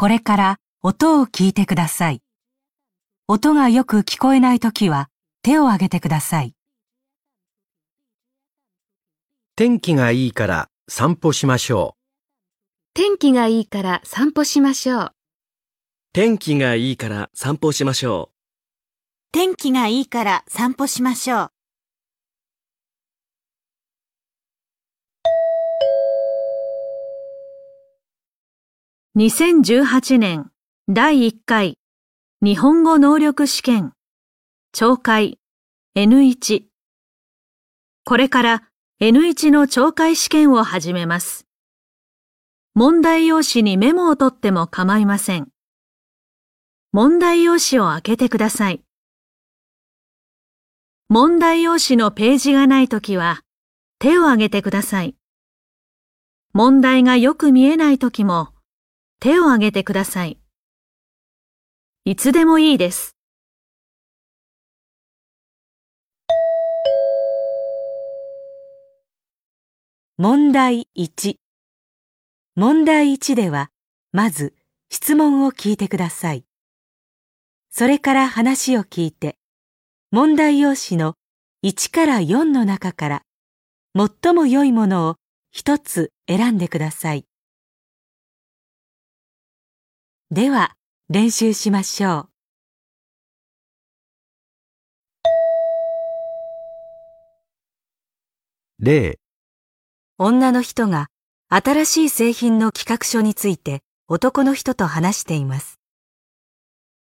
これから音を聞いてください。音がよく聞こえないときは手を挙げてください。天気がいいから散歩しましょ天気がいいから散歩しましょう。天気がいいから散歩しましょ天気がいいから散歩しましょう。2018年第1回日本語能力試験懲戒 N1 これから N1 の懲戒試験を始めます。問題用紙にメモを取っても構いません。問題用紙を開けてください。問題用紙のページがないときは手を挙げてください。問題がよく見えないときも手を挙げてください。いつでもいいです。問題1問題1では、まず質問を聞いてください。それから話を聞いて、問題用紙の1から4の中から、最も良いものを一つ選んでください。では、練習しましょう。う。例、女の人が新しい製品の企画書について男の人と話しています。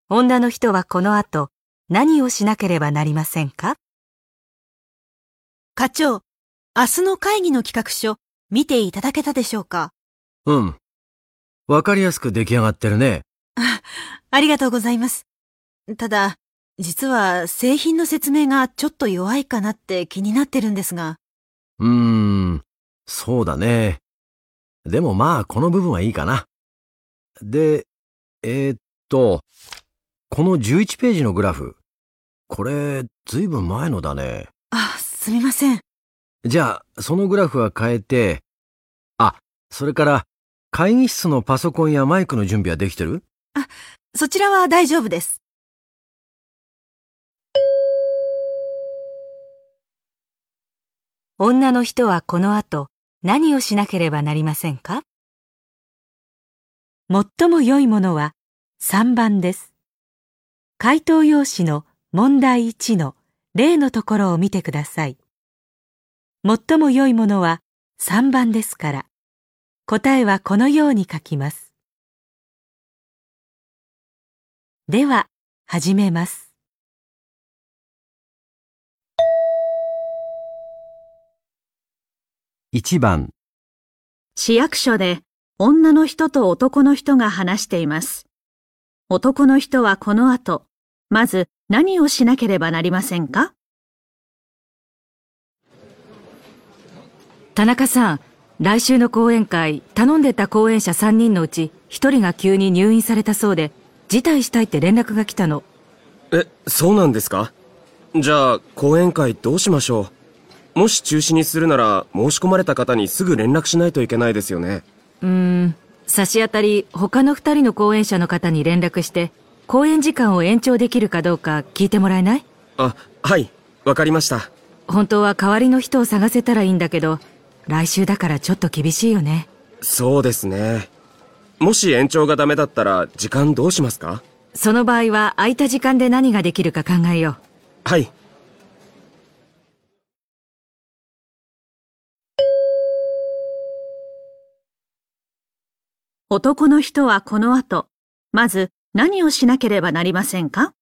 女の人はこの後何をしなければなりませんか？課長、明日の会議の企画書、見ていただけたでしょうか？うん。わかりやすく出来上がってるね。あ、ありがとうございます。ただ、実は製品の説明がちょっと弱いかなって気になってるんですが。うーん、そうだね。でもまあ、この部分はいいかな。で、えー、っと、この11ページのグラフ。これ、ずいぶん前のだね。あ、すみません。じゃあ、そのグラフは変えて、あ、それから、会議室のパソコンやマイクの準備はできてる？あ、そちらは大丈夫です。女の人はこの後何をしなければなりませんか？最も良いものは3番です。回答用紙の問題1の例のところを見てください。最も良いものは3番ですから、答えはこのように書きます。では、始めます。1番、市役所で女の人と男の人が話しています。男の人はこの後、まず何をしなければなりませんか？田中さん、来週の講演会、頼んでた講演者3人のうち1人が急に入院されたそうで、辞退したいって連絡が来たの。う。え、そうなんですか？じゃあ、講演会どうしましょう？もし中止にするなら、申し込まれた方にすぐ連絡しないといけないですよね。うーん、差し当たり他の2人の講演者の方に連絡して、講演時間を延長できるかどうか聞いてもらえない？あ、はい、わかりました。本当は代わりの人を探せたらいいんだけど、来週だからちょっと厳しいよね。そうですね。もし延長がダメだったら、時間どうしますか？その場合は空いた時間で何ができるか考えよう。はい。男の人はこの後、まず何をしなければなりませんか？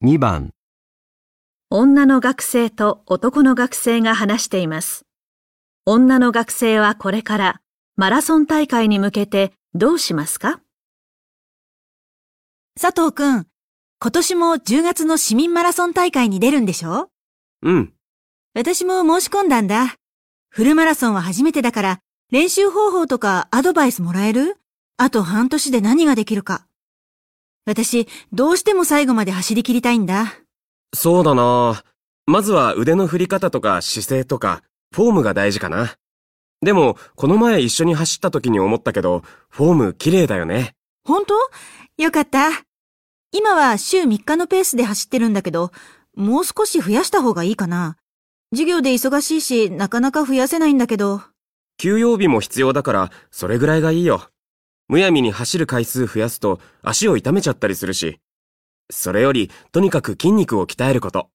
2番、女の学生と男の学生が話しています。女の学生はこれからマラソン大会に向けてどうしますか？佐藤くん、今年も10月の市民マラソン大会に出るんでしょ？うん。私も申し込んだんだ。フルマラソンは初めてだから、練習方法とかアドバイスもらえる？あと半年で何ができるか。私、どうしても最後まで走り切りたいんだ。そうだなまずは腕の振り方とか姿勢とか、フォームが大事かな。でも、この前一緒に走った時に思ったけど、フォーム綺麗だよね。本当？よかった。今は週3日のペースで走ってるんだけど、もう少し増やした方がいいかな。授業で忙しいし、なかなか増やせないんだけど。休養日も必要だから、それぐらいがいいよ。むやみに走る回数増やすと足を痛めちゃったりするし。それより、とにかく筋肉を鍛えること。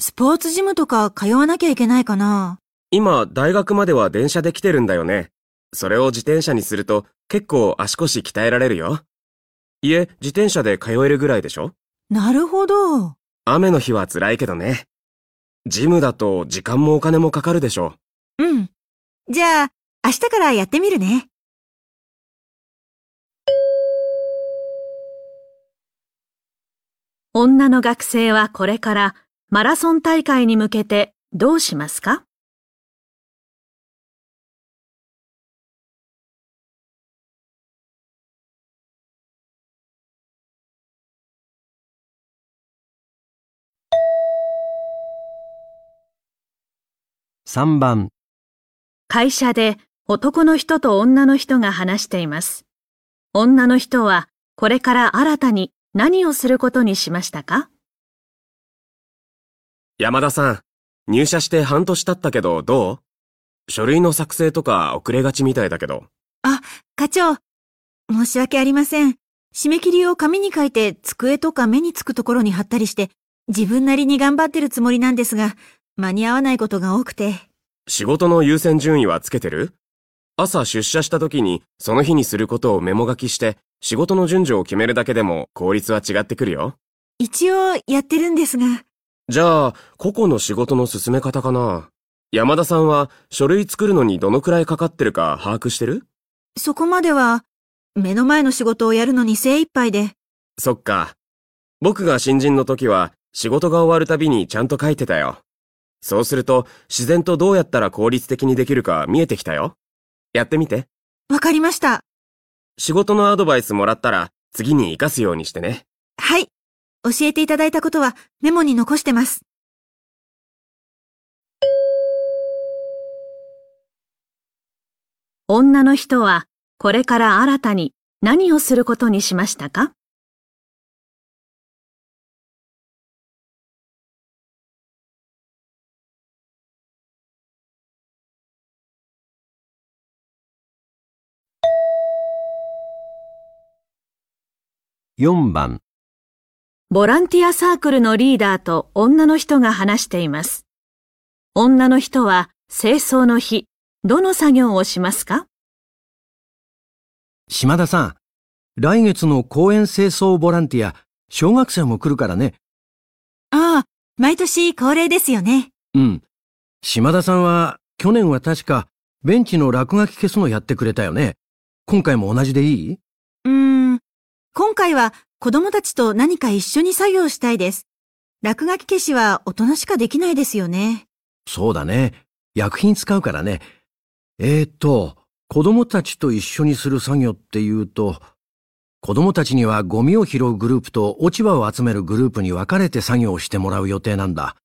スポーツジムとか通わなきゃいけないかな？今、大学までは電車で来てるんだよね。それを自転車にすると結構足腰鍛えられるよ。いえ、自転車で通えるぐらいでしょ？なるほど。雨の日は辛いけどね。ジムだと時間もお金もかかるでしょ。うん。じゃあ、明日からやってみるね。女の学生はこれからマラソン大会に向けてどうしますか？3番、会社で男の人と女の人が話しています。女の人はこれから新たに何をすることにしましたか？山田さん、入社して半年経ったけどどう？書類の作成とか遅れがちみたいだけど。課長。申し訳ありません。締め切りを紙に書いて机とか目につくところに貼ったりして、自分なりに頑張ってるつもりなんですが、間に合わないことが多くて。仕事の優先順位はつけてる？朝出社した時にその日にすることをメモ書きして仕事の順序を決めるだけでも効率は違ってくるよ。一応やってるんですが。じゃあ、個々の仕事の進め方かな。山田さんは書類作るのにどのくらいかかってるか把握してる？そこまでは、目の前の仕事をやるのに精一杯で。そっか。僕が新人の時は仕事が終わるたびにちゃんと書いてたよ。そうすると自然とどうやったら効率的にできるか見えてきたよ。やってみて。わかりました。仕事のアドバイスもらったら次に活かすようにしてね。はい。教えていただいたことはメモに残してます。女の人はこれから新たに何をすることにしましたか？4番、ボランティアサークルのリーダーと女の人が話しています。女の人は清掃の日、どの作業をしますか？島田さん、来月の公園清掃ボランティア、小学生も来るからね。ああ、毎年恒例ですよね。うん。島田さんは、去年は確か、ベンチの落書き消すのやってくれたよね。今回も同じでいい？うーん。今回は子供たちと何か一緒に作業したいです。落書き消しは大人しかできないですよね。そうだね。薬品使うからね。えーっと、子供たちと一緒にする作業っていうと、子供たちにはゴミを拾うグループと落ち葉を集めるグループに分かれて作業をしてもらう予定なんだ。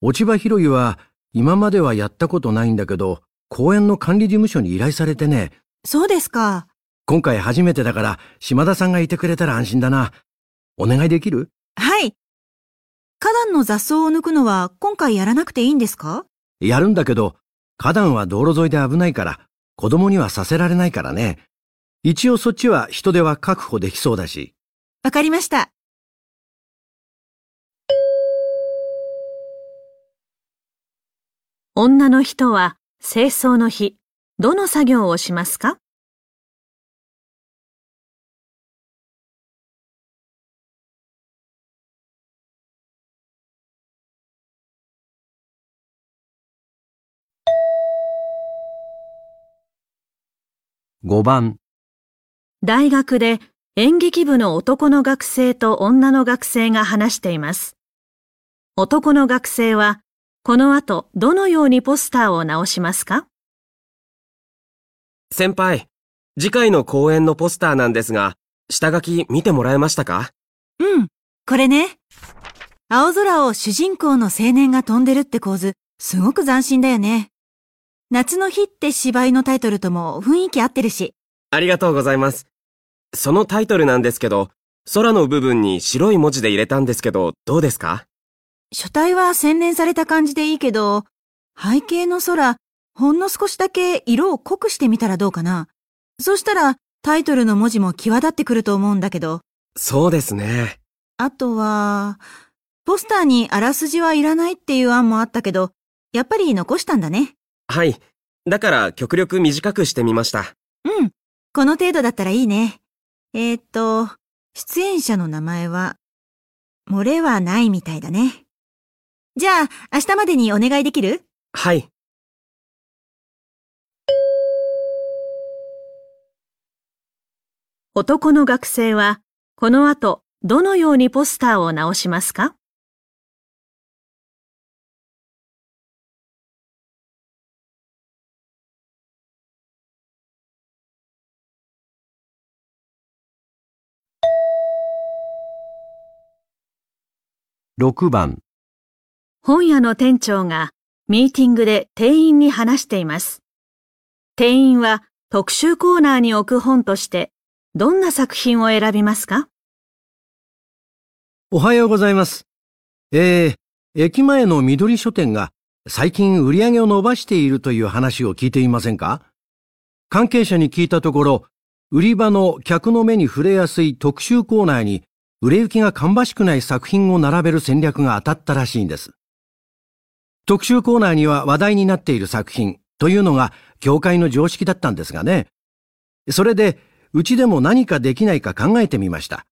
落ち葉拾いは今まではやったことないんだけど、公園の管理事務所に依頼されてね、そうですか。今回初めてだから島田さんがいてくれたら安心だな。お願いできる？はい。花壇の雑草を抜くのは今回やらなくていいんですか？やるんだけど、花壇は道路沿いで危ないから、子供にはさせられないからね。一応そっちは人手は確保できそうだし。わかりました。女の人は清掃の日、どの作業をしますか？5番、大学で演劇部の男の学生と女の学生が話しています。男の学生は、この後どのようにポスターを直しますか？先輩、次回の公演のポスターなんですが、下書き見てもらえましたか？うん、これね。青空を主人公の青年が飛んでるって構図、すごく斬新だよね。夏の日って芝居のタイトルとも雰囲気合ってるし。ありがとうございます。そのタイトルなんですけど、空の部分に白い文字で入れたんですけど、どうですか？書体は洗練された感じでいいけど、背景の空、ほんの少しだけ色を濃くしてみたらどうかな。そしたらタイトルの文字も際立ってくると思うんだけど。そうですね。あとは、ポスターにあらすじはいらないっていう案もあったけど、やっぱり残したんだね。はい。だから極力短くしてみました。うん。この程度だったらいいね。えー、っと、出演者の名前は、漏れはないみたいだね。じゃあ、明日までにお願いできる？はい。男の学生は、この後、どのようにポスターを直しますか？6番、本屋の店長がミーティングで店員に話しています。店員は特集コーナーに置く本としてどんな作品を選びますか？おはようございます。えー、駅前の緑書店が最近売り上げを伸ばしているという話を聞いていませんか？関係者に聞いたところ、売り場の客の目に触れやすい特集コーナーに売れ行きが芳しくない作品を並べる戦略が当たったらしいんです。特集コーナーには話題になっている作品というのが業界の常識だったんですがね。それで、うちでも何かできないか考えてみました。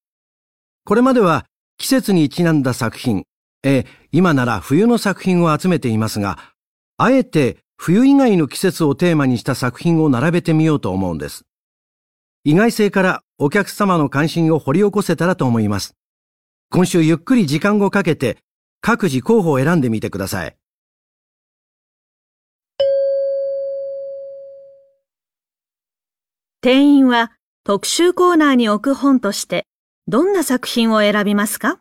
これまでは季節にちなんだ作品、え今なら冬の作品を集めていますが、あえて冬以外の季節をテーマにした作品を並べてみようと思うんです。意外性からお客様の関心を掘り起こせたらと思います。今週ゆっくり時間をかけて各自候補を選んでみてください。店員は特集コーナーに置く本としてどんな作品を選びますか？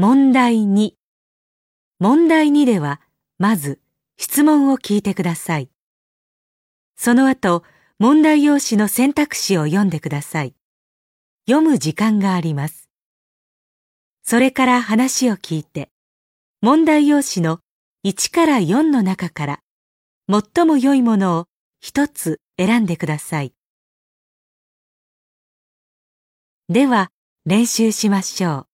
問題2。問題2では、まず質問を聞いてください。その後、問題用紙の選択肢を読んでください。読む時間があります。それから話を聞いて、問題用紙の1から4の中から、最も良いものを一つ選んでください。では、練習しましょう。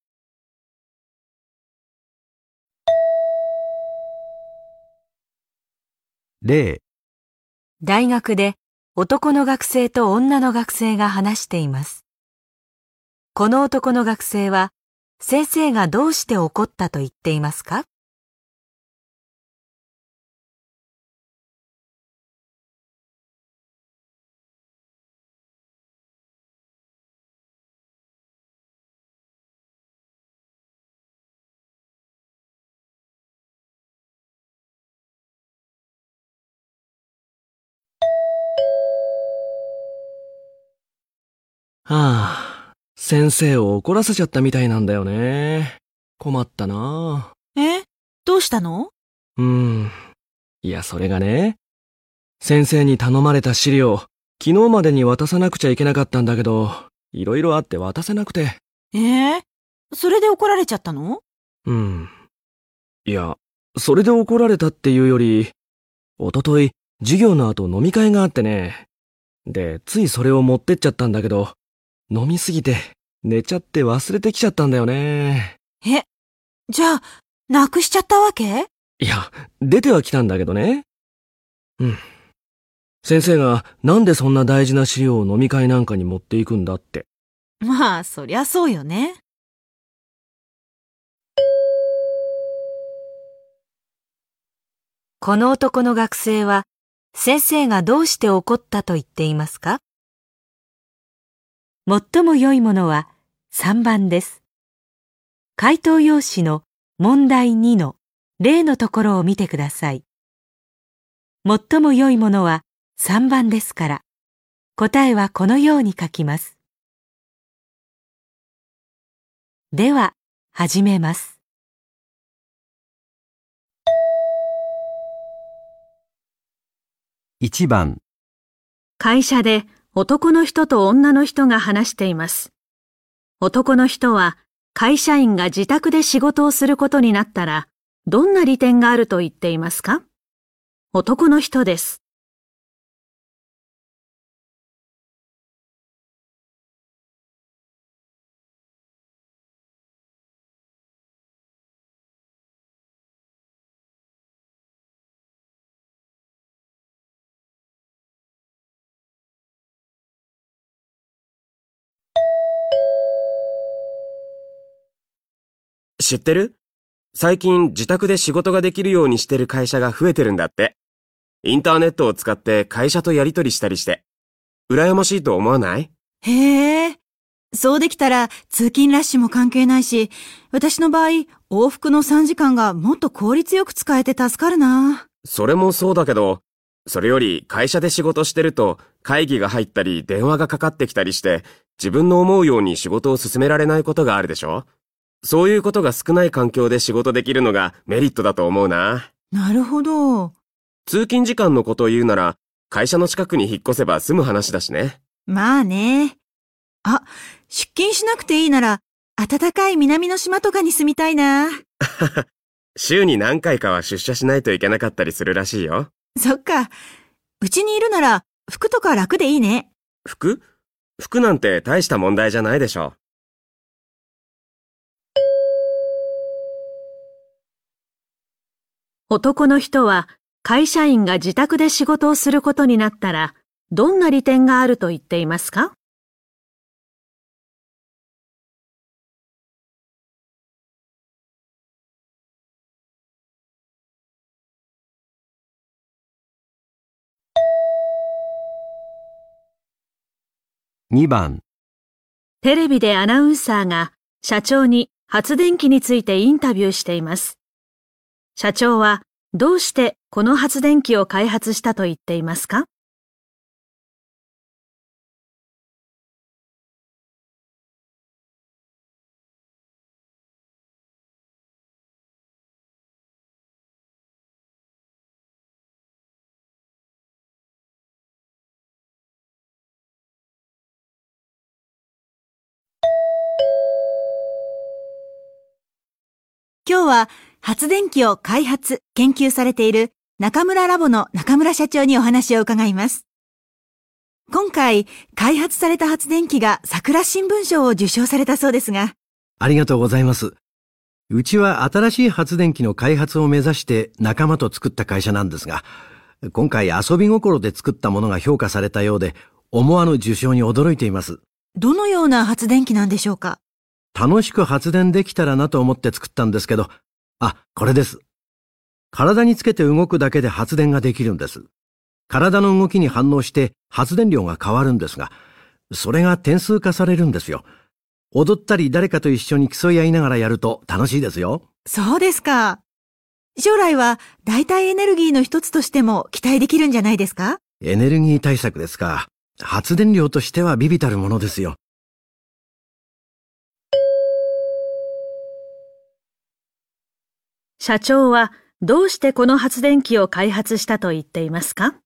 例、大学で男の学生と女の学生が話しています。この男の学生は先生がどうして怒ったと言っていますか？はあ、先生を怒らせちゃったみたいなんだよね。困ったなえ？どうしたの？うーん。いや、それがね。先生に頼まれた資料、昨日までに渡さなくちゃいけなかったんだけど、いろいろあって渡せなくて。え？それで怒られちゃったの？うん。いや、それで怒られたっていうより、おととい、授業の後飲み会があってね。で、ついそれを持ってっちゃったんだけど、飲みすぎて、寝ちゃって忘れてきちゃったんだよね。え、じゃあ、なくしちゃったわけ？いや、出ては来たんだけどね。うん。先生がなんでそんな大事な資料を飲み会なんかに持っていくんだって。まあ、そりゃそうよね。この男の学生は先生がどうして怒ったと言っていますか？最も良いものは3番です。回答用紙の問題2の例のところを見てください。最も良いものは3番ですから、答えはこのように書きます。では、始めます。1番、会社で男の人と女の人が話しています。男の人は会社員が自宅で仕事をすることになったら、どんな利点があると言っていますか？男の人です。知ってる？最近自宅で仕事ができるようにしてる会社が増えてるんだって。インターネットを使って会社とやり取りしたりして。羨ましいと思わない？へえ。そうできたら通勤ラッシュも関係ないし、私の場合、往復の3時間がもっと効率よく使えて助かるな。それもそうだけど、それより会社で仕事してると会議が入ったり電話がかかってきたりして自分の思うように仕事を進められないことがあるでしょ？そういうことが少ない環境で仕事できるのがメリットだと思うな。なるほど。通勤時間のことを言うなら会社の近くに引っ越せば済む話だしね。まあね。あ、出勤しなくていいなら、暖かい南の島とかに住みたいな。週に何回かは出社しないといけなかったりするらしいよ。そっか。うちにいるなら、服とか楽でいいね。服？服なんて大した問題じゃないでしょ。男の人は会社員が自宅で仕事をすることになったら、どんな利点があると言っていますか？2番、テレビでアナウンサーが社長に発電機についてインタビューしています。社長はどうしてこの発電機を開発したと言っていますか？今日は発電機を開発、研究されている中村ラボの中村社長にお話を伺います。今回、開発された発電機が桜新聞賞を受賞されたそうですが、ありがとうございます。うちは新しい発電機の開発を目指して仲間と作った会社なんですが、今回遊び心で作ったものが評価されたようで、思わぬ受賞に驚いています。どのような発電機なんでしょうか？楽しく発電できたらなと思って作ったんですけど、あ、これです。体につけて動くだけで発電ができるんです。体の動きに反応して発電量が変わるんですが、それが点数化されるんですよ。踊ったり誰かと一緒に競い合いながらやると楽しいですよ。そうですか。将来は代替エネルギーの一つとしても期待できるんじゃないですか？エネルギー対策ですか。発電量としてはビビたるものですよ。社長はどうしてこの発電機を開発したと言っていますか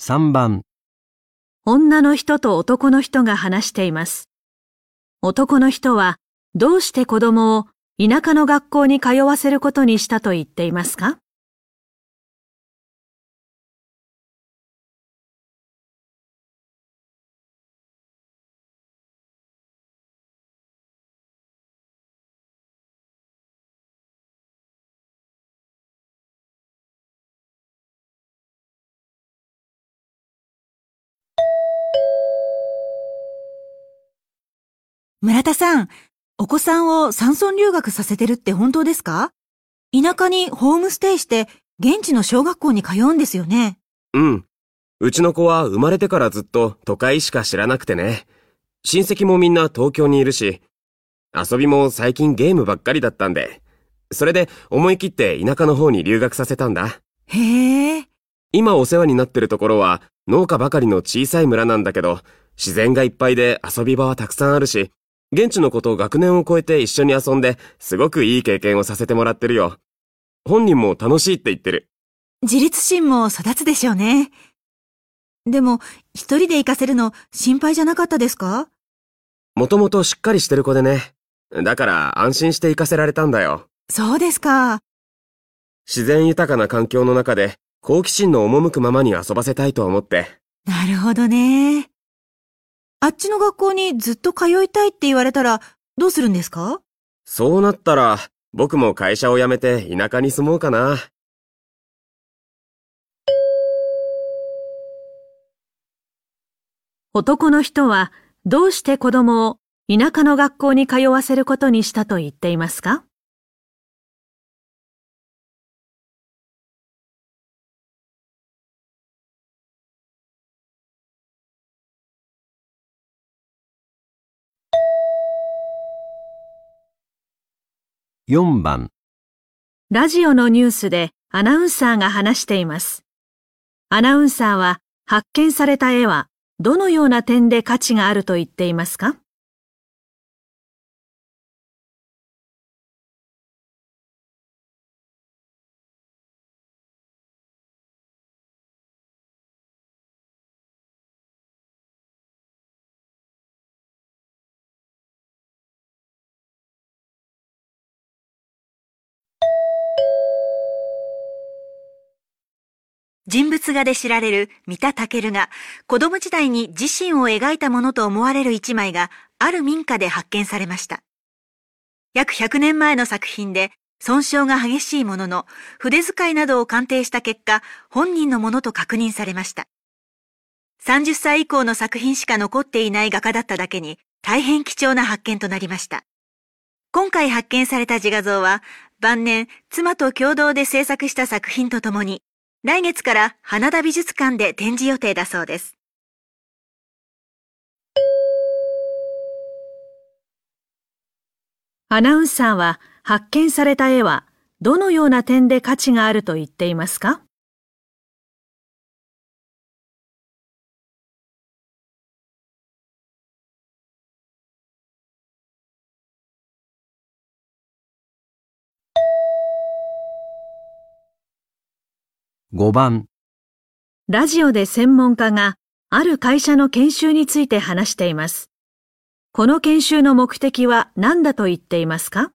？3番、女の人と男の人が話しています。男の人はどうして子供を田舎の学校に通わせることにしたと言っていますか？村田さん、お子さんを山村留学させてるって本当ですか？田舎にホームステイして現地の小学校に通うんですよね。うん。うちの子は生まれてからずっと都会しか知らなくてね。親戚もみんな東京にいるし、遊びも最近ゲームばっかりだったんで、それで思い切って田舎の方に留学させたんだ。へえ。今お世話になってるところは農家ばかりの小さい村なんだけど、自然がいっぱいで遊び場はたくさんあるし、現地の子と学年を超えて一緒に遊んで、すごくいい経験をさせてもらってるよ。本人も楽しいって言ってる。自立心も育つでしょうね。でも、一人で行かせるの心配じゃなかったですか？もともとしっかりしてる子でね。だから安心して行かせられたんだよ。そうですか。自然豊かな環境の中で好奇心の赴くままに遊ばせたいと思って。なるほどね。あっちの学校にずっと通いたいって言われたらどうするんですか？そうなったら僕も会社を辞めて田舎に住もうかな。男の人はどうして子供を田舎の学校に通わせることにしたと言っていますか？4番、ラジオのニュースでアナウンサーが話しています。アナウンサーは発見された絵はどのような点で価値があると言っていますか？人物画で知られる三田健が子供時代に自身を描いたものと思われる一枚がある民家で発見されました。約100年前の作品で損傷が激しいものの筆遣いなどを鑑定した結果本人のものと確認されました。30歳以降の作品しか残っていない画家だっただけに大変貴重な発見となりました。今回発見された自画像は晩年妻と共同で制作した作品とともに来月から花田美術館で展示予定だそうです。アナウンサーは発見された絵はどのような点で価値があると言っていますか？5番、ラジオで専門家がある会社の研修について話しています。この研修の目的は何だと言っていますか？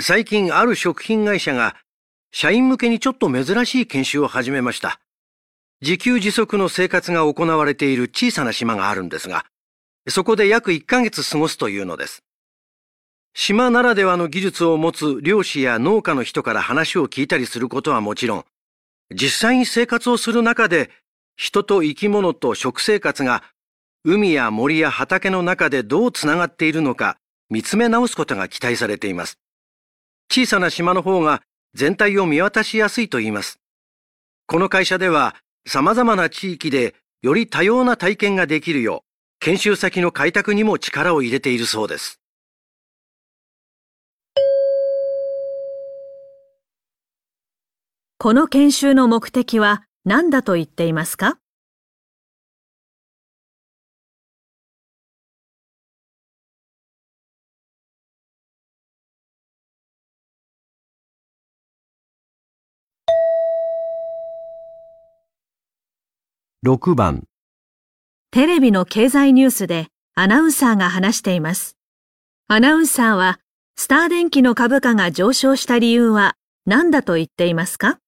最近ある食品会社が社員向けにちょっと珍しい研修を始めました。自給自足の生活が行われている小さな島があるんですが、そこで約1ヶ月過ごすというのです。島ならではの技術を持つ漁師や農家の人から話を聞いたりすることはもちろん、実際に生活をする中で人と生き物と食生活が海や森や畑の中でどうつながっているのか見つめ直すことが期待されています。小さな島の方が全体を見渡しやすいと言います。この会社では様々な地域でより多様な体験ができるよう、研修先の開拓にも力を入れているそうです。この研修の目的は何だと言っていますか？6番、テレビの経済ニュースでアナウンサーが話しています。アナウンサーはスター電機の株価が上昇した理由は何だと言っていますか？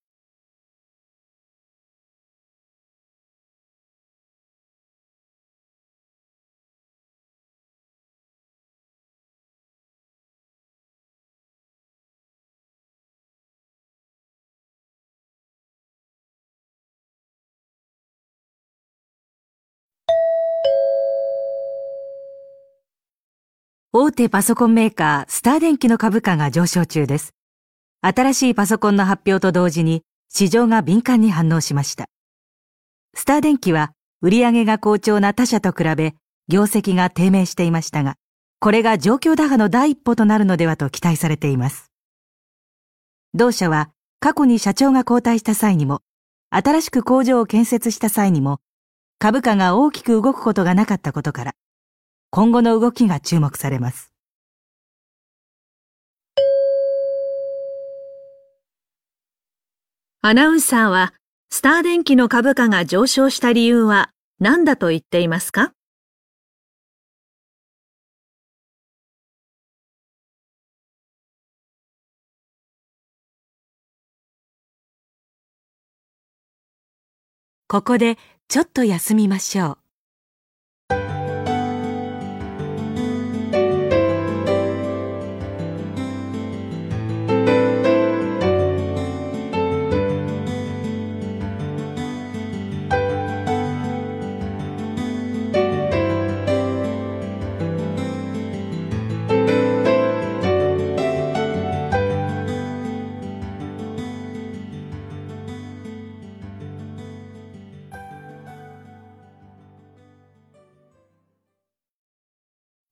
大手パソコンメーカースター電機の株価が上昇中です。新しいパソコンの発表と同時に市場が敏感に反応しました。スター電機は売上が好調な他社と比べ業績が低迷していましたが、これが状況打破の第一歩となるのではと期待されています。同社は過去に社長が交代した際にも、新しく工場を建設した際にも、株価が大きく動くことがなかったことから、今後の動きが注目されます。アナウンサーは、スター電機の株価が上昇した理由は何だと言っていますか？ここでちょっと休みましょう。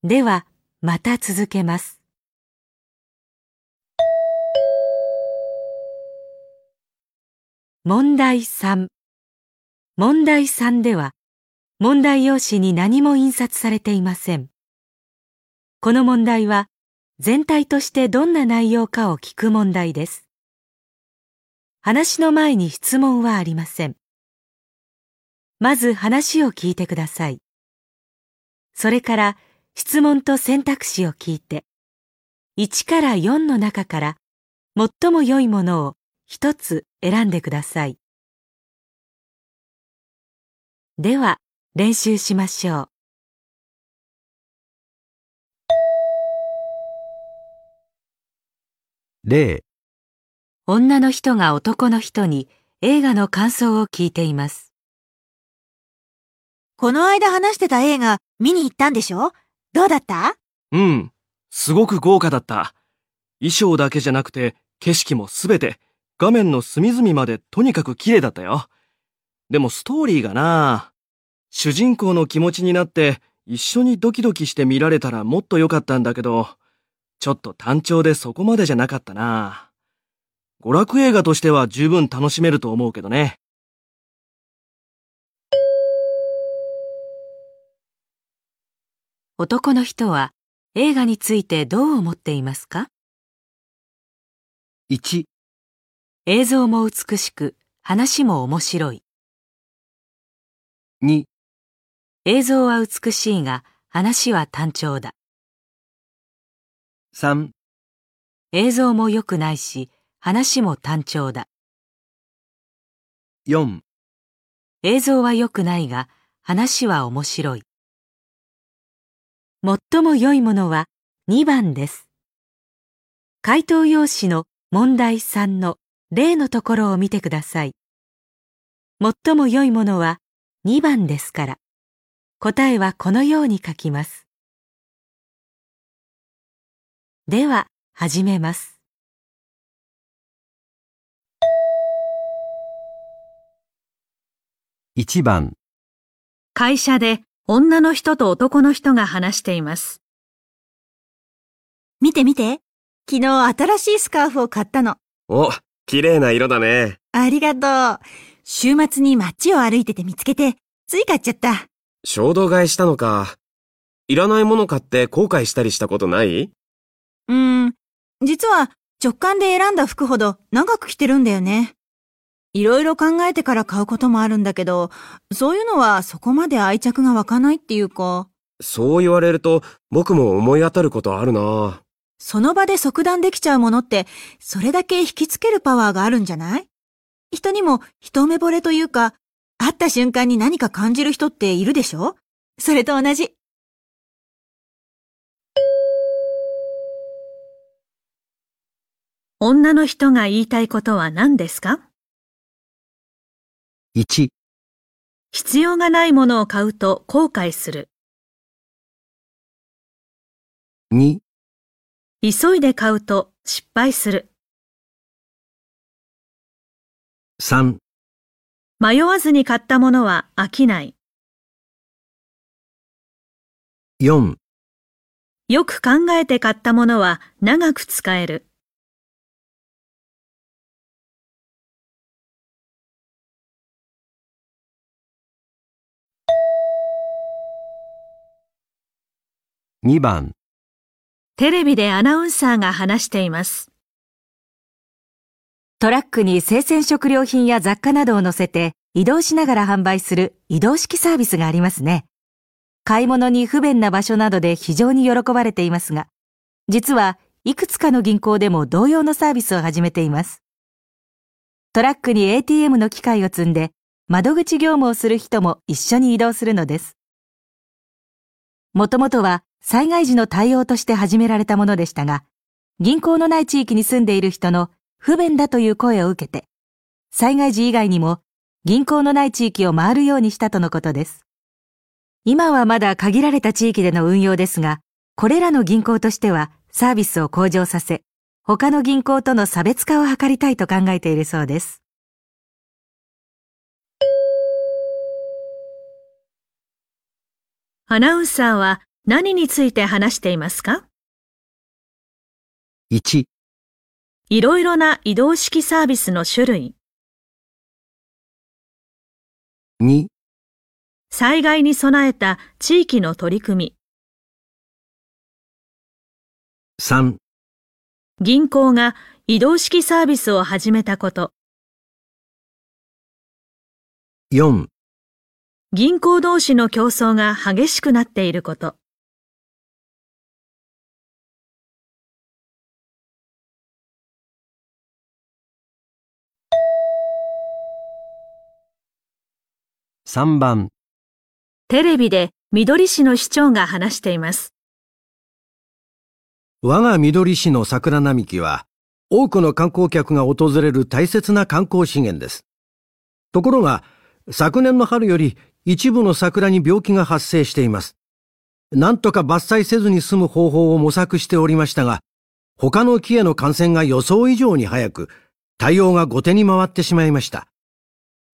では、また続けます。問題3。問題3では、問題用紙に何も印刷されていません。この問題は、全体としてどんな内容かを聞く問題です。話の前に質問はありません。まず話を聞いてください。それから、質問と選択肢を聞いて、1から4の中から最も良いものを一つ選んでください。では、練習しましょう。例、女の人が男の人に映画の感想を聞いています。この間話してた映画見に行ったんでしょ？どうだった？うん。すごく豪華だった。衣装だけじゃなくて、景色もすべて、画面の隅々までとにかく綺麗だったよ。でもストーリーがな主人公の気持ちになって、一緒にドキドキして見られたらもっと良かったんだけど、ちょっと単調でそこまでじゃなかったな娯楽映画としては十分楽しめると思うけどね。男の人は映画についてどう思っていますか？1、映像も美しく、話も面白い。2、映像は美しいが、話は単調だ。3、映像も良くないし、話も単調だ。4、映像は良くないが、話は面白い。最も良いものは2番です。回答用紙の問題3の例のところを見てください。最も良いものは2番ですから、答えはこのように書きます。では、始めます。1番、会社で女の人と男の人が話しています。見て見て。昨日新しいスカーフを買ったの。お、綺麗な色だね。ありがとう。週末に街を歩いてて見つけて、つい買っちゃった。衝動買いしたのか。いらないもの買って後悔したりしたことない？うーん。実は直感で選んだ服ほど長く着てるんだよね。いろいろ考えてから買うこともあるんだけど、そういうのはそこまで愛着が湧かないっていうか、そう言われると僕も思い当たることあるな。その場で即断できちゃうものって、それだけ引きつけるパワーがあるんじゃない？人にも一目惚れというか、会った瞬間に何か感じる人っているでしょ？それと同じ。女の人が言いたいことは何ですか？1、必要がないものを買うと後悔する。2、急いで買うと失敗する。3、迷わずに買ったものは飽きない。4、よく考えて買ったものは長く使える。2番、テレビでアナウンサーが話しています。トラックに生鮮食料品や雑貨などを乗せて移動しながら販売する移動式サービスがありますね。買い物に不便な場所などで非常に喜ばれていますが、実はいくつかの銀行でも同様のサービスを始めています。トラックに ATM の機械を積んで窓口業務をする人も一緒に移動するのです。もともとは災害時の対応として始められたものでしたが、銀行のない地域に住んでいる人の不便だという声を受けて、災害時以外にも銀行のない地域を回るようにしたとのことです。今はまだ限られた地域での運用ですが、これらの銀行としてはサービスを向上させ、他の銀行との差別化を図りたいと考えているそうです。アナウンサーは何について話していますか？1、いろいろな移動式サービスの種類、2、災害に備えた地域の取り組み、3、銀行が移動式サービスを始めたこと、4、銀行同士の競争が激しくなっていること、3番、テレビで緑市の市長が話しています。我が緑市の桜並木は、多くの観光客が訪れる大切な観光資源です。ところが、昨年の春より一部の桜に病気が発生しています。なんとか伐採せずに済む方法を模索しておりましたが、他の木への感染が予想以上に早く、対応が後手に回ってしまいました。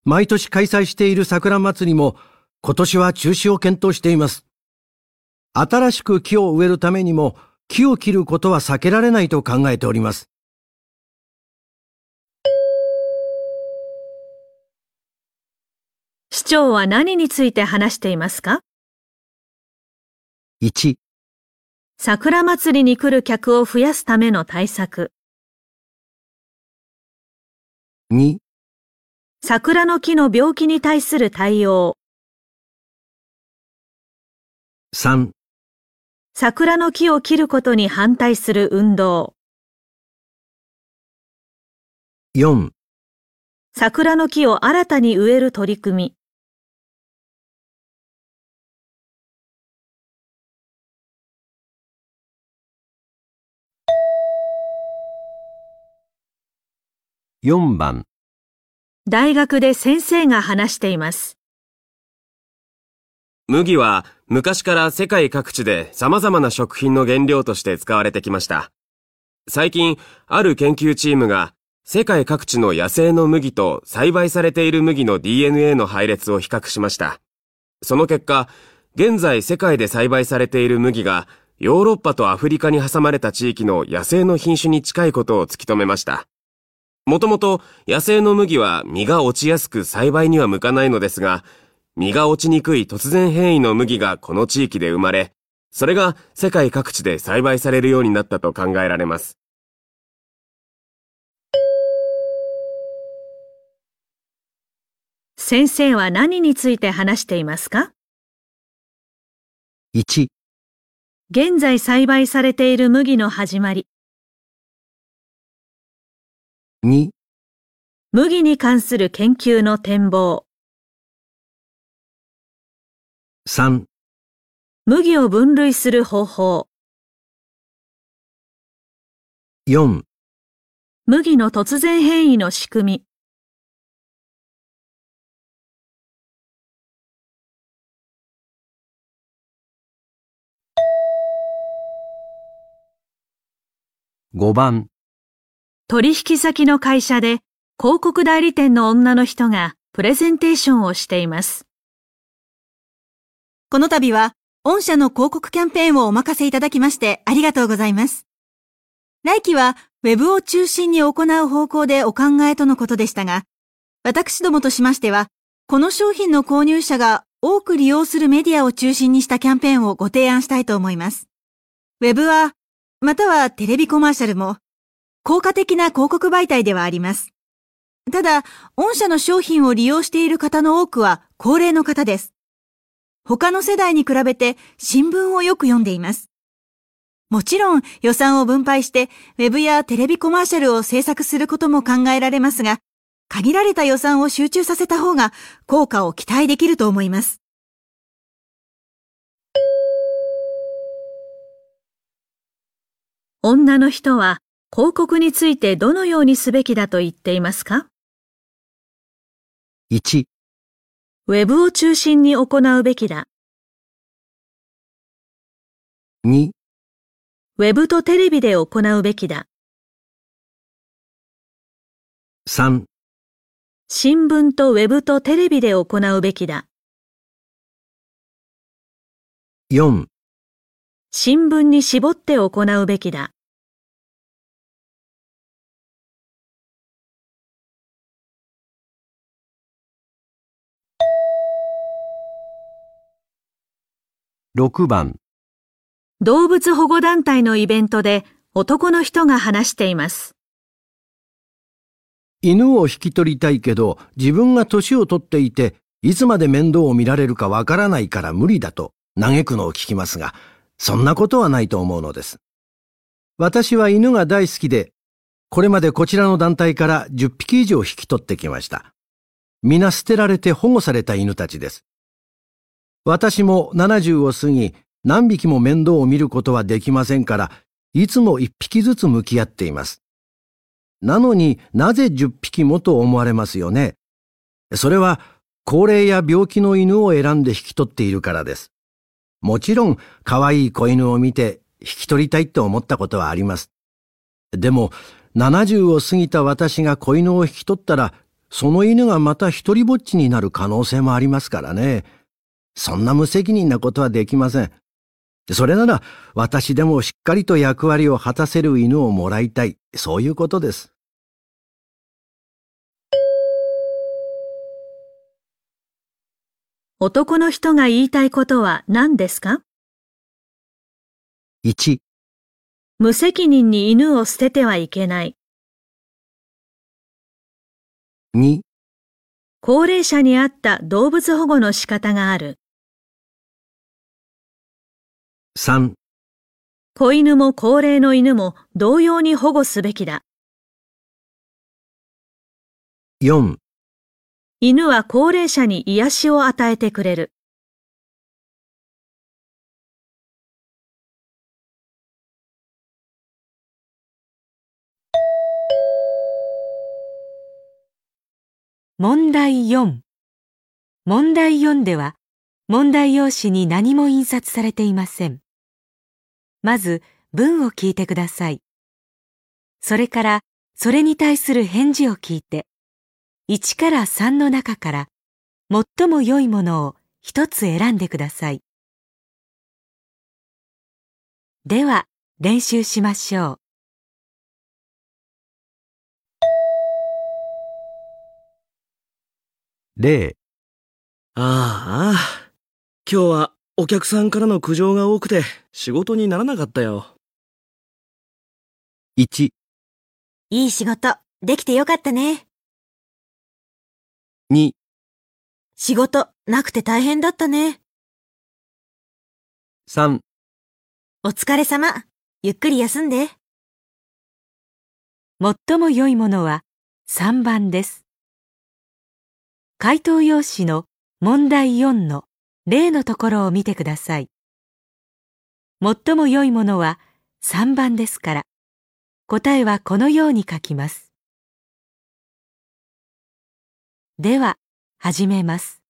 毎年開催している桜祭りも、今年は中止を検討しています。新しく木を植えるためにも、木を切ることは避けられないと考えております。市長は何について話していますか？1、桜祭りに来る客を増やすための対策、2、桜の木の病気に対する対応、3、桜の木を切ることに反対する運動、4、桜の木を新たに植える取り組み、4番、大学で先生が話しています。麦は昔から世界各地で様々な食品の原料として使われてきました。最近、ある研究チームが世界各地の野生の麦と栽培されている麦の DNA の配列を比較しました。その結果、現在世界で栽培されている麦がヨーロッパとアフリカに挟まれた地域の野生の品種に近いことを突き止めました。もともと野生の麦は実が落ちやすく栽培には向かないのですが、実が落ちにくい突然変異の麦がこの地域で生まれ、それが世界各地で栽培されるようになったと考えられます。先生は何について話していますか？1、現在栽培されている麦の始まり、2、麦に関する研究の展望、3、麦を分類する方法、4、麦の突然変異の仕組み、5番、取引先の会社で広告代理店の女の人がプレゼンテーションをしています。この度は、御社の広告キャンペーンをお任せいただきましてありがとうございます。来期は、ウェブを中心に行う方向でお考えとのことでしたが、私どもとしましては、この商品の購入者が多く利用するメディアを中心にしたキャンペーンをご提案したいと思います。ウェブは、またはテレビコマーシャルも、効果的な広告媒体ではあります。ただ、御社の商品を利用している方の多くは高齢の方です。他の世代に比べて新聞をよく読んでいます。もちろん予算を分配してウェブやテレビコマーシャルを制作することも考えられますが、限られた予算を集中させた方が効果を期待できると思います。女の人は広告についてどのようにすべきだと言っていますか？1、ウェブを中心に行うべきだ。2、ウェブとテレビで行うべきだ。3、新聞とウェブとテレビで行うべきだ。4、新聞に絞って行うべきだ。6番、動物保護団体のイベントで男の人が話しています。犬を引き取りたいけど、自分が年を取っていて、いつまで面倒を見られるかわからないから無理だと嘆くのを聞きますが、そんなことはないと思うのです。私は犬が大好きで、これまでこちらの団体から10匹以上引き取ってきました。皆捨てられて保護された犬たちです。私も70を過ぎ、何匹も面倒を見ることはできませんから、いつも1匹ずつ向き合っています。なのになぜ10匹もと思われますよね？それは高齢や病気の犬を選んで引き取っているからです。もちろん可愛い子犬を見て引き取りたいと思ったことはあります。でも70を過ぎた私が子犬を引き取ったらその犬がまた一人ぼっちになる可能性もありますからね。そんな無責任なことはできません。それなら私でもしっかりと役割を果たせる犬をもらいたい。そういうことです。男の人が言いたいことは何ですか？1、無責任に犬を捨ててはいけない。2、高齢者に合った動物保護の仕方がある。3、子犬も高齢の犬も同様に保護すべきだ。4、犬は高齢者に癒しを与えてくれる。問題4問題4では問題用紙に何も印刷されていません。まず文を聞いてください。それからそれに対する返事を聞いて1から3の中から最も良いものを一つ選んでください。では練習しましょう。例、ああ、今日はお客さんからの苦情が多くて仕事にならなかったよ。1、いい仕事、できてよかったね。2、仕事、なくて大変だったね。3、お疲れ様。ゆっくり休んで。最も良いものは3番です。回答用紙の問題4の例のところを見てください。最も良いものは3番ですから、答えはこのように書きます。では、始めます。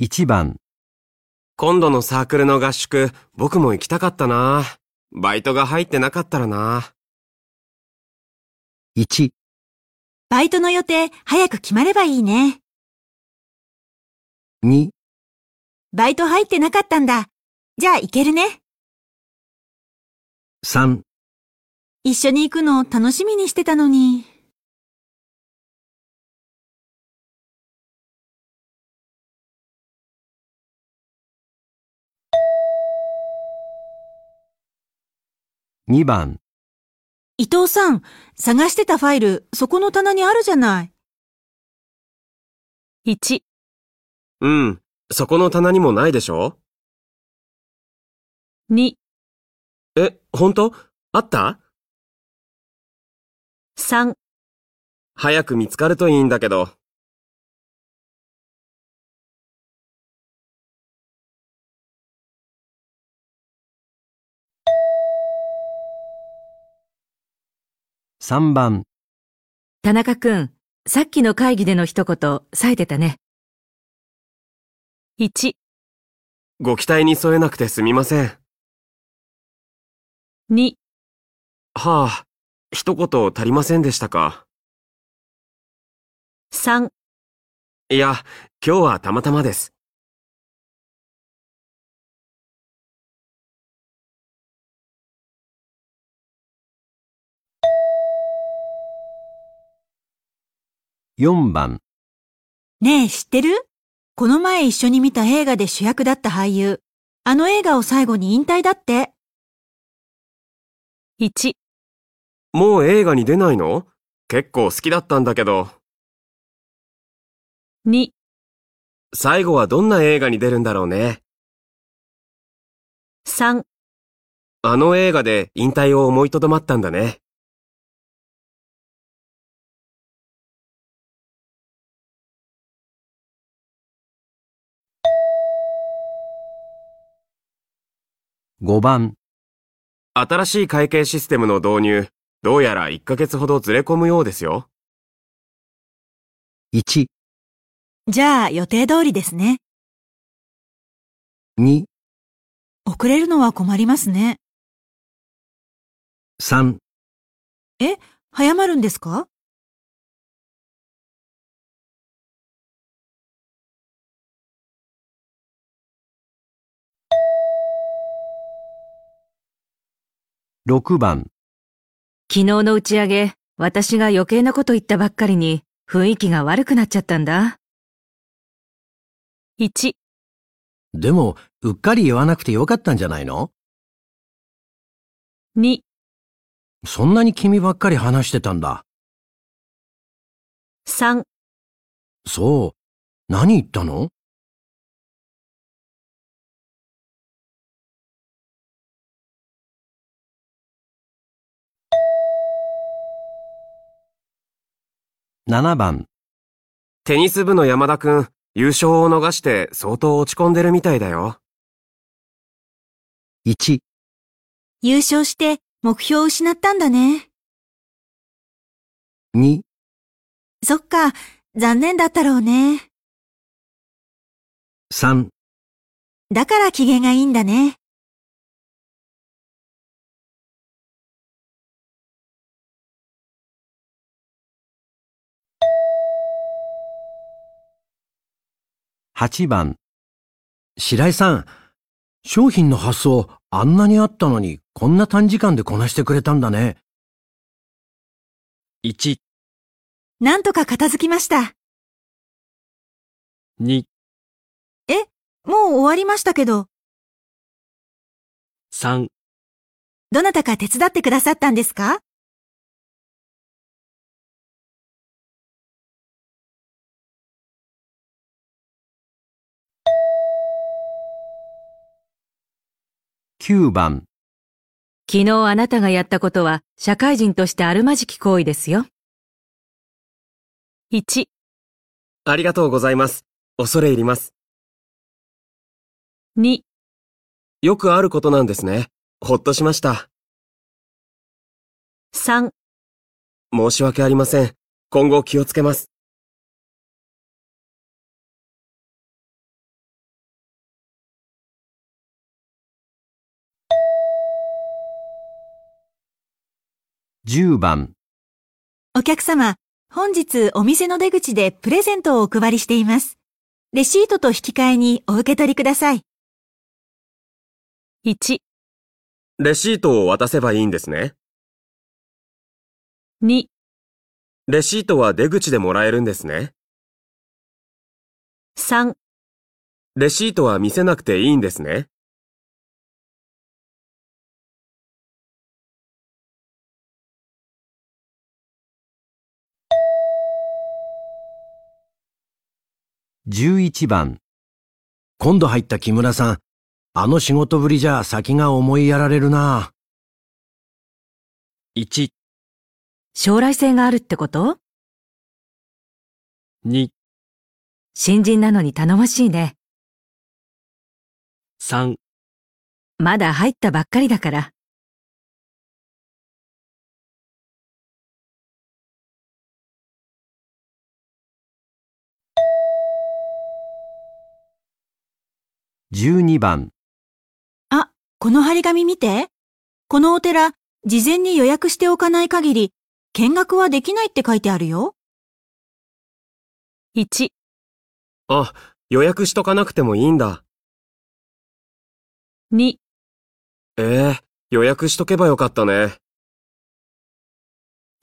1番、今度のサークルの合宿、僕も行きたかったな。バイトが入ってなかったらな。1、バイトの予定、早く決まればいいね。2、バイト入ってなかったんだ。じゃあ行けるね。3、一緒に行くの楽しみにしてたのに。2番、伊藤さん、探してたファイル、そこの棚にあるじゃない。1、うん。そこの棚にもないでしょ？2、え、本当？あった？3、早く見つかるといいんだけど。3番、田中くん、さっきの会議での一言、冴えてたね。1、ご期待に添えなくてすみません。2、はあ、一言足りませんでしたか。3、いや、今日はたまたまです。4番、ねえ、知ってる？この前一緒に見た映画で主役だった俳優。あの映画を最後に引退だって。1、もう映画に出ないの？結構好きだったんだけど。2、最後はどんな映画に出るんだろうね？3、あの映画で引退を思いとどまったんだね。5番、新しい会計システムの導入、どうやら1ヶ月ほどずれ込むようですよ。1、じゃあ予定通りですね。2、遅れるのは困りますね。3、早まるんですか？6番、昨日の打ち上げ、私が余計なこと言ったばっかりに、雰囲気が悪くなっちゃったんだ。1、でも、うっかり言わなくてよかったんじゃないの？2、そんなに君ばっかり話してたんだ。3、そう。何言ったの？7番、テニス部の山田くん、優勝を逃して相当落ち込んでるみたいだよ。1、優勝して目標を失ったんだね。2、そっか、残念だったろうね。3、だから機嫌がいいんだね。8番。白井さん、商品の発送あんなにあったのにこんな短時間でこなしてくれたんだね。1、なんとか片付きました。2、もう終わりましたけど、3、どなたか手伝ってくださったんですか？9番。昨日あなたがやったことは、社会人としてあるまじき行為ですよ。1、ありがとうございます。恐れ入ります。2、よくあることなんですね。ほっとしました。3申し訳ありません。今後気をつけます。10番、お客様、本日お店の出口でプレゼントをお配りしています。レシートと引き換えにお受け取りください。1、レシートを渡せばいいんですね。2、レシートは出口でもらえるんですね。3、レシートは見せなくていいんですね。11番。今度入った木村さん、あの仕事ぶりじゃ先が思いやられるな。1、将来性があるってこと？2、新人なのに頼もしいね。3、まだ入ったばっかりだから。12番。あ、この張り紙見て。このお寺、事前に予約しておかない限り、見学はできないって書いてあるよ。1、あ、予約しとかなくてもいいんだ。2、ええ予約しとけばよかったね。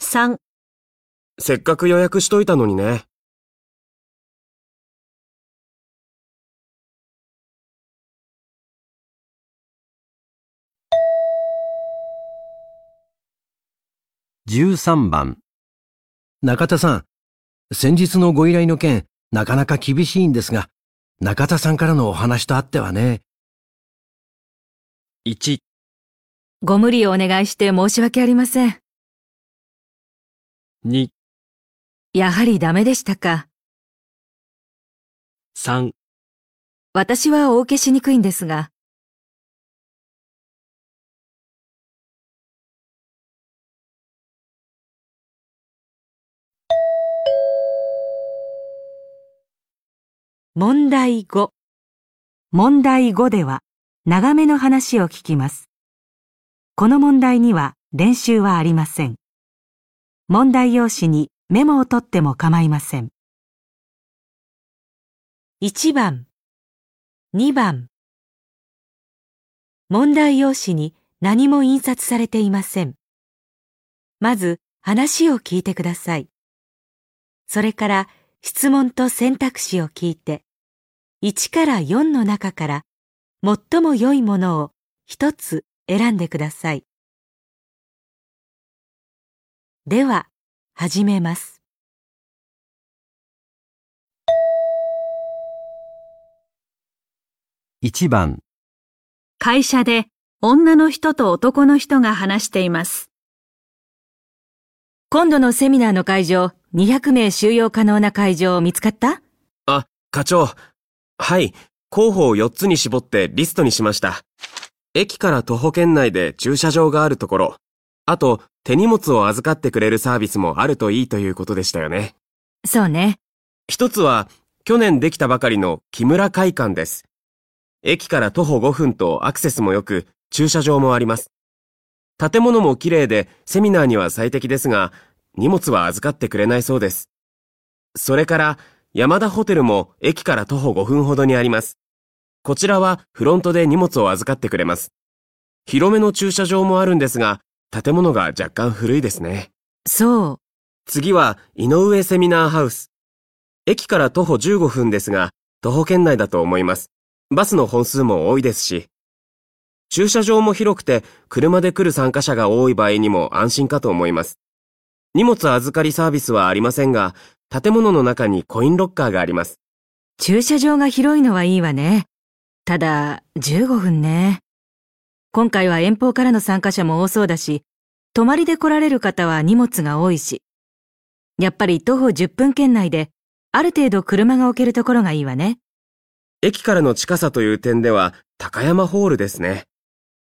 3、せっかく予約しといたのにね。13番。中田さん、先日のご依頼の件、なかなか厳しいんですが、中田さんからのお話とあってはね、1、ご無理をお願いして申し訳ありません。2、やはりダメでしたか。3、私はお受けしにくいんですが。問題5。問題5では、長めの話を聞きます。この問題には練習はありません。問題用紙にメモを取っても構いません。1番、2番。問題用紙に何も印刷されていません。まず話を聞いてください。それから質問と選択肢を聞いて、1から4の中から最も良いものを一つ選んでください。では、始めます。1番、会社で女の人と男の人が話しています。今度のセミナーの会場、200名収容可能な会場見つかった？あ、課長。はい。候補を4つに絞ってリストにしました。駅から徒歩圏内で駐車場があるところ。あと、手荷物を預かってくれるサービスもあるといいということでしたよね。そうね。一つは、去年できたばかりの木村会館です。駅から徒歩5分とアクセスも良く、駐車場もあります。建物も綺麗で、セミナーには最適ですが、荷物は預かってくれないそうです。それから、山田ホテルも駅から徒歩5分ほどにあります。こちらはフロントで荷物を預かってくれます。広めの駐車場もあるんですが、建物が若干古いですね。そう。次は、井上セミナーハウス。駅から徒歩15分ですが、徒歩圏内だと思います。バスの本数も多いですし。駐車場も広くて、車で来る参加者が多い場合にも安心かと思います。荷物預かりサービスはありませんが、建物の中にコインロッカーがあります。駐車場が広いのはいいわね。ただ、15分ね。今回は遠方からの参加者も多そうだし、泊まりで来られる方は荷物が多いし。やっぱり徒歩10分圏内で、ある程度車が置けるところがいいわね。駅からの近さという点では、高山ホールですね。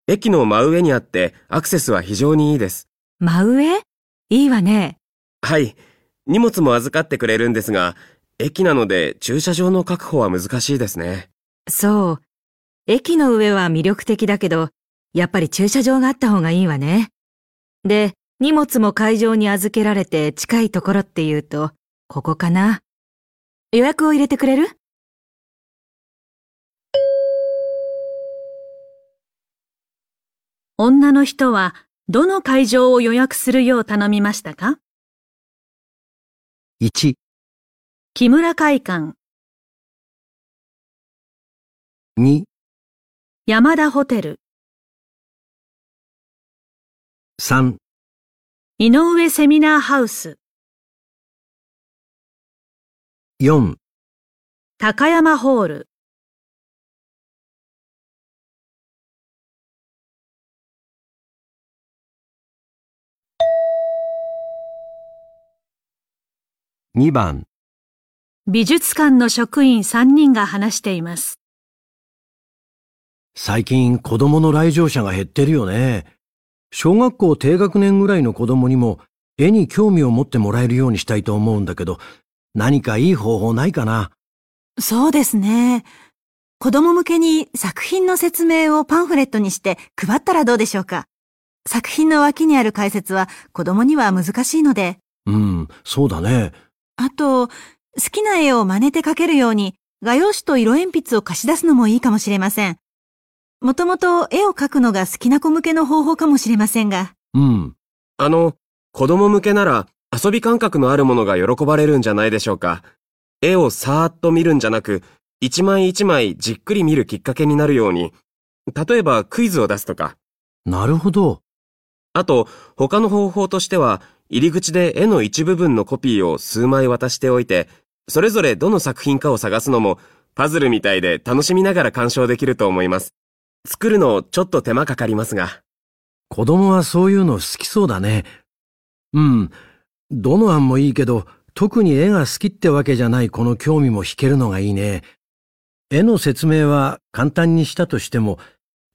駅の真上にあって、アクセスは非常にいいです。真上？いいわね。はい。荷物も預かってくれるんですが、駅なので駐車場の確保は難しいですね。そう。駅の上は魅力的だけど、やっぱり駐車場があった方がいいわね。で、荷物も会場に預けられて近いところって言うと、ここかな。予約を入れてくれる？女の人はどの会場を予約するよう頼みましたか？1、木村会館、2、山田ホテル、3、井上セミナーハウス、4、高山ホール、2番、美術館の職員3人が話しています。最近子供の来場者が減ってるよね。小学校低学年ぐらいの子供にも絵に興味を持ってもらえるようにしたいと思うんだけど、何かいい方法ないかな？そうですね。子供向けに作品の説明をパンフレットにして配ったらどうでしょうか？作品の脇にある解説は子供には難しいので。うん、そうだね。あと、好きな絵を真似て描けるように画用紙と色鉛筆を貸し出すのもいいかもしれません。もともと絵を描くのが好きな子向けの方法かもしれませんが。うん。あの、子供向けなら遊び感覚のあるものが喜ばれるんじゃないでしょうか。絵をさーっと見るんじゃなく、一枚一枚じっくり見るきっかけになるように、例えばクイズを出すとか。なるほど。あと、他の方法としては、入り口で絵の一部分のコピーを数枚渡しておいて、それぞれどの作品かを探すのも、パズルみたいで楽しみながら鑑賞できると思います。作るのちょっと手間かかりますが。子供はそういうの好きそうだね。うん。どの案もいいけど、特に絵が好きってわけじゃないこの興味も引けるのがいいね。絵の説明は簡単にしたとしても、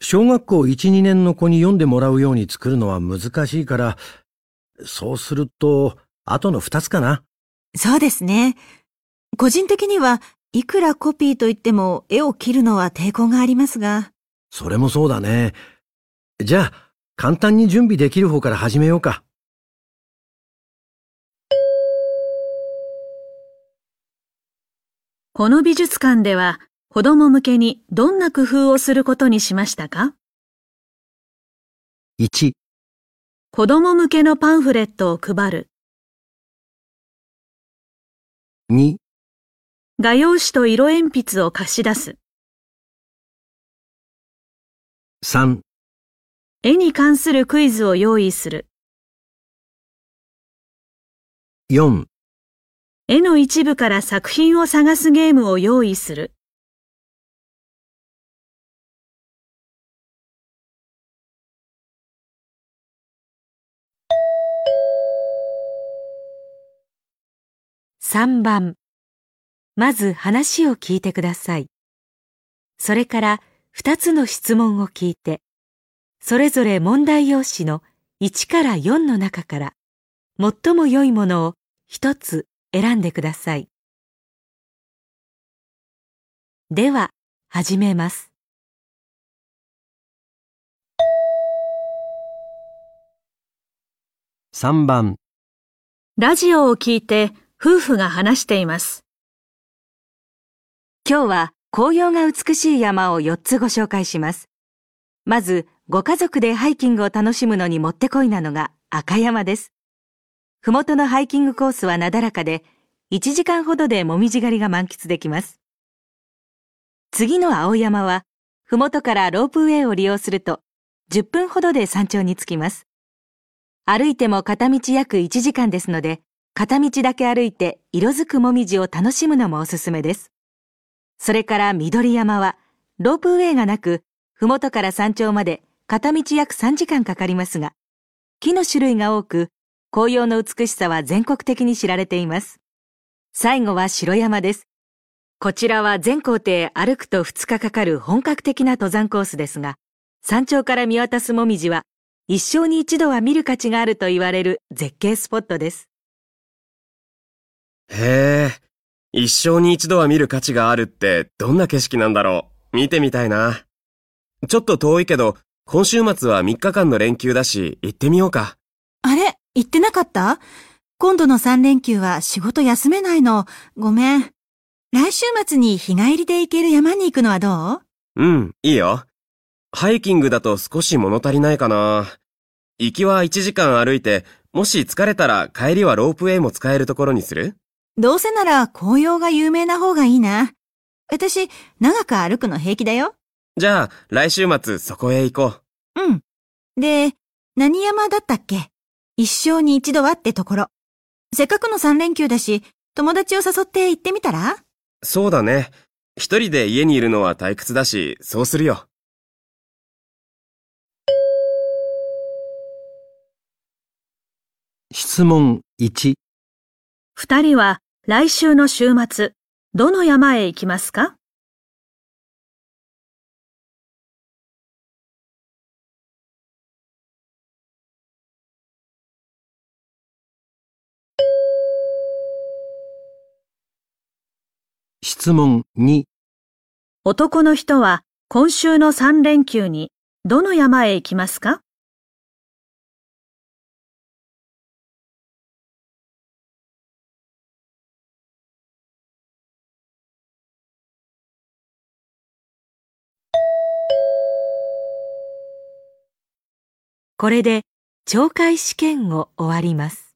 小学校1、2年の子に読んでもらうように作るのは難しいから、そうすると、後の2つかな。そうですね。個人的にはいくらコピーといっても絵を切るのは抵抗がありますが。それもそうだね。じゃあ、簡単に準備できる方から始めようか。この美術館では子供向けにどんな工夫をすることにしましたか？1、子供向けのパンフレットを配る。2、画用紙と色鉛筆を貸し出す。3、絵に関するクイズを用意する。4、絵の一部から作品を探すゲームを用意する。3番。まず話を聞いてください。それから2つの質問を聞いて、それぞれ問題用紙の1から4の中から最も良いものを1つ選んでください。では、始めます。3番。ラジオを聞いて夫婦が話しています。今日は紅葉が美しい山を4つご紹介します。まず、ご家族でハイキングを楽しむのにもってこいなのが赤山です。ふもとのハイキングコースはなだらかで、1時間ほどでもみじ狩りが満喫できます。次の青山は、ふもとからロープウェイを利用すると、10分ほどで山頂に着きます。歩いても片道約1時間ですので、片道だけ歩いて色づくもみじを楽しむのもおすすめです。それから緑山は、ロープウェイがなく、ふもとから山頂まで片道約3時間かかりますが、木の種類が多く、紅葉の美しさは全国的に知られています。最後は白山です。こちらは全行程歩くと2日かかる本格的な登山コースですが、山頂から見渡すもみじは、一生に一度は見る価値があると言われる絶景スポットです。へえ、一生に一度は見る価値があるってどんな景色なんだろう。見てみたいな。ちょっと遠いけど、今週末は3日間の連休だし、行ってみようか。あれ言ってなかった？今度の3連休は仕事休めないの。ごめん。来週末に日帰りで行ける山に行くのはどう？うん、いいよ。ハイキングだと少し物足りないかな。行きは1時間歩いて、もし疲れたら帰りはロープウェイも使えるところにする？どうせなら紅葉が有名な方がいいな。私、長く歩くの平気だよ。じゃあ、来週末そこへ行こう。うん。で、何山だったっけ？一生に一度はってところ。せっかくの3連休だし、友達を誘って行ってみたら？そうだね。一人で家にいるのは退屈だし、そうするよ。質問1、二人は来週の週末、どの山へ行きますか？質問2、男の人は今週の3連休にどの山へ行きますか？これで懲戒試験を終わります。